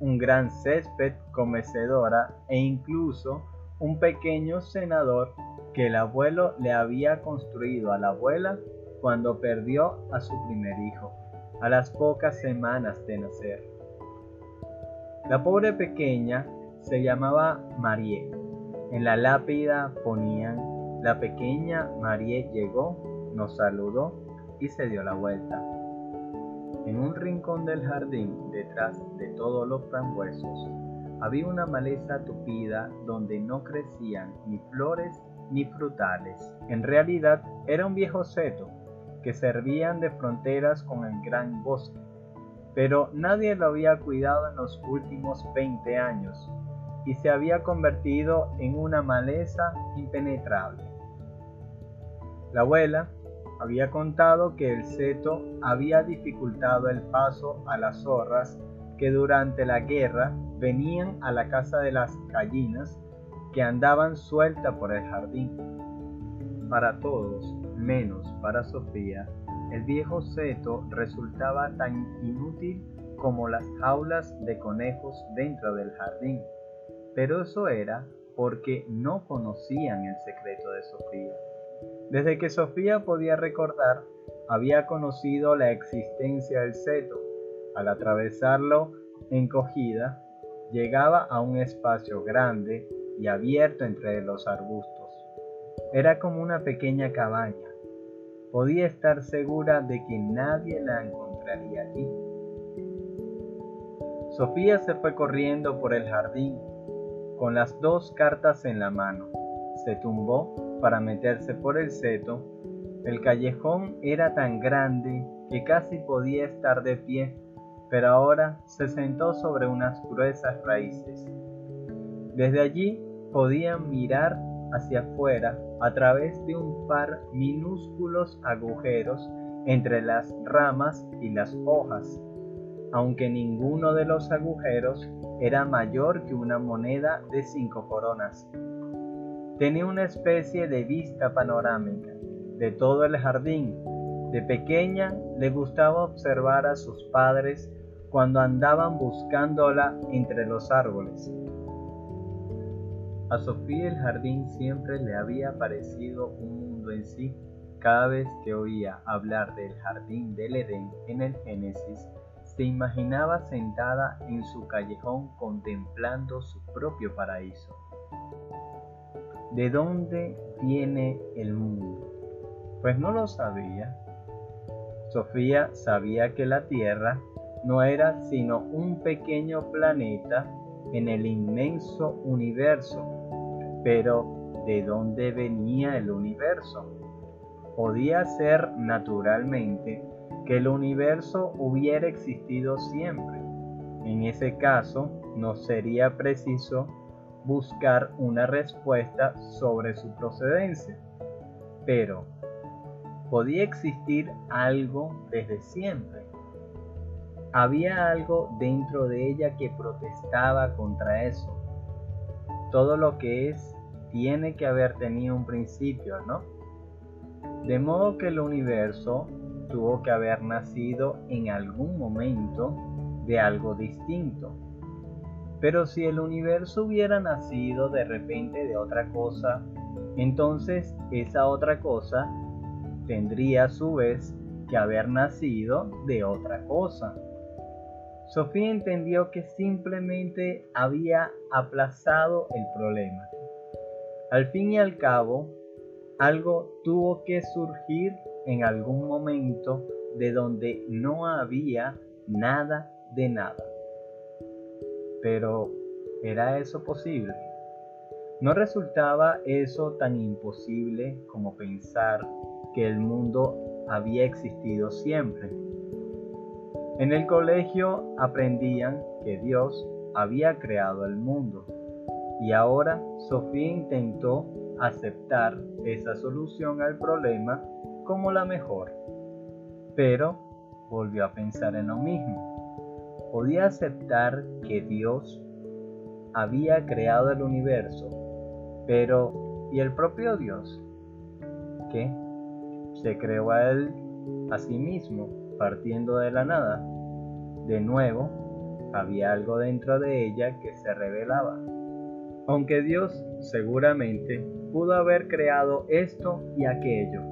un gran césped con mecedora e incluso un pequeño senador que el abuelo le había construido a la abuela cuando perdió a su primer hijo, a las pocas semanas de nacer. La pobre pequeña se llamaba Marie en la lápida ponían, la pequeña María llegó, nos saludó y se dio la vuelta. En un rincón del jardín, detrás de todos los frambuesos, había una maleza tupida donde no crecían ni flores ni frutales. En realidad era un viejo seto que servían de fronteras con el gran bosque, pero nadie lo había cuidado en los últimos 20 años y se había convertido en una maleza impenetrable. La abuela había contado que el seto había dificultado el paso a las zorras que durante la guerra venían a la casa de las gallinas que andaban sueltas por el jardín. Para todos, menos para Sofía, el viejo seto resultaba tan inútil como las jaulas de conejos dentro del jardín. Pero eso era porque no conocían el secreto de Sofía. Desde que Sofía podía recordar, había conocido la existencia del seto. Al atravesarlo encogida, llegaba a un espacio grande y abierto entre los arbustos. Era como una pequeña cabaña. Podía estar segura de que nadie la encontraría allí. Sofía se fue corriendo por el jardín con las dos cartas en la mano. Se tumbó para meterse por el seto. El callejón era tan grande que casi podía estar de pie, pero ahora se sentó sobre unas gruesas raíces. Desde allí podían mirar hacia afuera a través de un par minúsculos agujeros entre las ramas y las hojas, aunque ninguno de los agujeros era mayor que una moneda de cinco coronas. Tenía una especie de vista panorámica de todo el jardín. De pequeña le gustaba observar a sus padres cuando andaban buscándola entre los árboles. A Sofía el jardín siempre le había parecido un mundo en sí. Cada vez que oía hablar del jardín del Edén en el Génesis, se imaginaba sentada en su callejón contemplando su propio paraíso. ¿De dónde viene el mundo? Pues no lo sabía. Sofía sabía que la Tierra no era sino un pequeño planeta en el inmenso universo pero, ¿de dónde venía el universo? Podía ser naturalmente que el universo hubiera existido siempre. En ese caso, no sería preciso buscar una respuesta sobre su procedencia. Pero, ¿podía existir algo desde siempre? Había algo dentro de ella que protestaba contra eso todo lo que es tiene que haber tenido un principio, ¿no? De modo que el universo tuvo que haber nacido en algún momento de algo distinto. Pero si el universo hubiera nacido de repente de otra cosa, entonces esa otra cosa tendría a su vez que haber nacido de otra cosa. Sofía entendió que simplemente había aplazado el problema. Al fin y al cabo, algo tuvo que surgir en algún momento de donde no había nada de nada. Pero, ¿era eso posible? ¿No resultaba eso tan imposible como pensar que el mundo había existido siempre? En el colegio aprendían que Dios había creado el mundo y ahora Sofía intentó aceptar esa solución al problema como la mejor, pero volvió a pensar en lo mismo. Podía aceptar que Dios había creado el universo, pero ¿y el propio Dios? ¿Qué? Se creó a él a sí mismo partiendo de la nada. De nuevo, había algo dentro de ella que se revelaba. Aunque Dios seguramente pudo haber creado esto y aquello,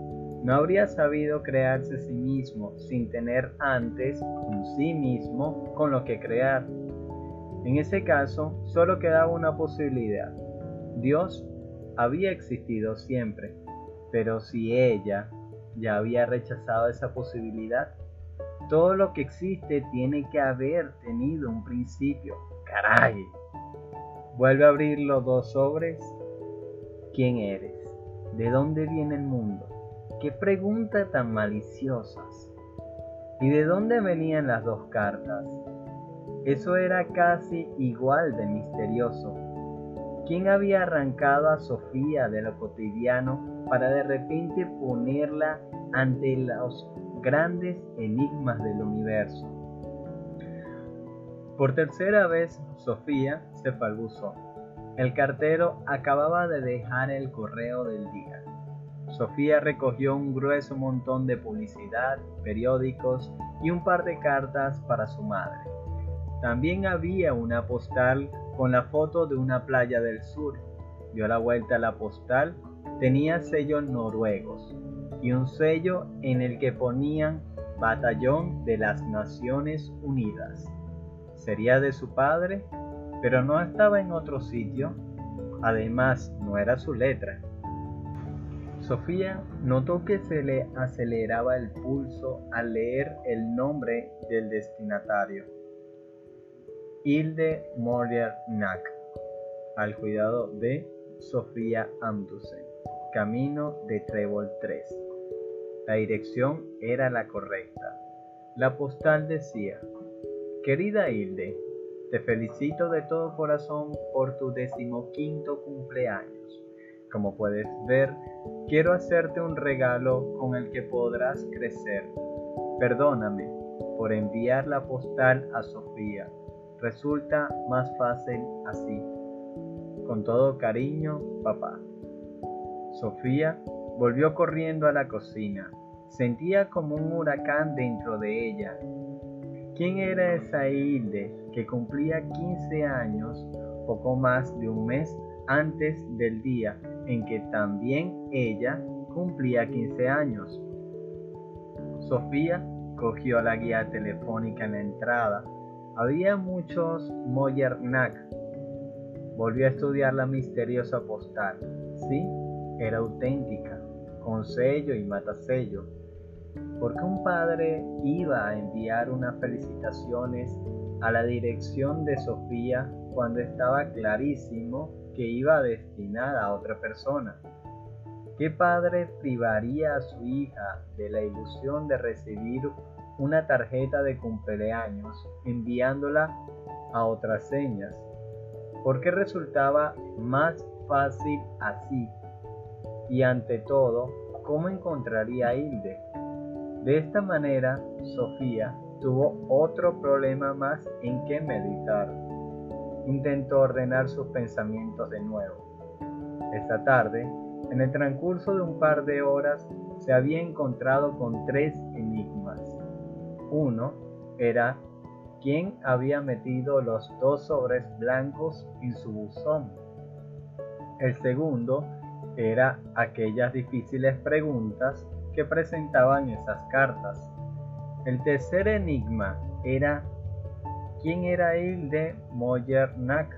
no habría sabido crearse a sí mismo sin tener antes un sí mismo con lo que crear. En ese caso, solo quedaba una posibilidad. Dios había existido siempre, pero si ella ya había rechazado esa posibilidad, todo lo que existe tiene que haber tenido un principio. Caray. Vuelve a abrir los dos sobres. ¿Quién eres? ¿De dónde viene el mundo? Qué preguntas tan maliciosas. ¿Y de dónde venían las dos cartas? Eso era casi igual de misterioso. ¿Quién había arrancado a Sofía de lo cotidiano para de repente ponerla ante los grandes enigmas del universo. Por tercera vez, Sofía se fue al buzón. El cartero acababa de dejar el correo del día. Sofía recogió un grueso montón de publicidad, periódicos y un par de cartas para su madre. También había una postal con la foto de una playa del sur. Dio la vuelta a la postal, tenía sellos noruegos y un sello en el que ponían Batallón de las Naciones Unidas. Sería de su padre, pero no estaba en otro sitio. Además, no era su letra. Sofía notó que se le aceleraba el pulso al leer el nombre del destinatario. Hilde Nack, al cuidado de Sofía Amdusen, camino de Trébol 3. La dirección era la correcta. La postal decía, Querida Hilde, te felicito de todo corazón por tu decimoquinto cumpleaños. Como puedes ver, quiero hacerte un regalo con el que podrás crecer. Perdóname por enviar la postal a Sofía. Resulta más fácil así. Con todo cariño, papá. Sofía volvió corriendo a la cocina. Sentía como un huracán dentro de ella. ¿Quién era esa Hilde que cumplía 15 años, poco más de un mes antes del día en que también ella cumplía 15 años? Sofía cogió la guía telefónica en la entrada. Había muchos Moyernack. Volvió a estudiar la misteriosa postal. Sí, era auténtica, con sello y matasello ¿Por qué un padre iba a enviar unas felicitaciones a la dirección de Sofía cuando estaba clarísimo que iba destinada a otra persona? ¿Qué padre privaría a su hija de la ilusión de recibir una tarjeta de cumpleaños enviándola a otras señas? ¿Por qué resultaba más fácil así? Y ante todo, ¿cómo encontraría a Hilde? De esta manera, Sofía tuvo otro problema más en que meditar. Intentó ordenar sus pensamientos de nuevo. Esta tarde, en el transcurso de un par de horas, se había encontrado con tres enigmas. Uno era quién había metido los dos sobres blancos en su buzón. El segundo era aquellas difíciles preguntas que presentaban esas cartas. El tercer enigma era quién era Hilde Moyernack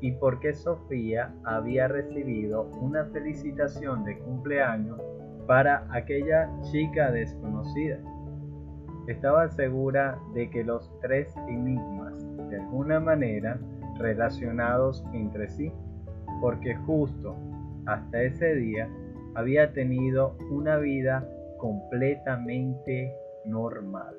y por qué Sofía había recibido una felicitación de cumpleaños para aquella chica desconocida. Estaba segura de que los tres enigmas, de alguna manera, relacionados entre sí, porque justo hasta ese día había tenido una vida completamente normal.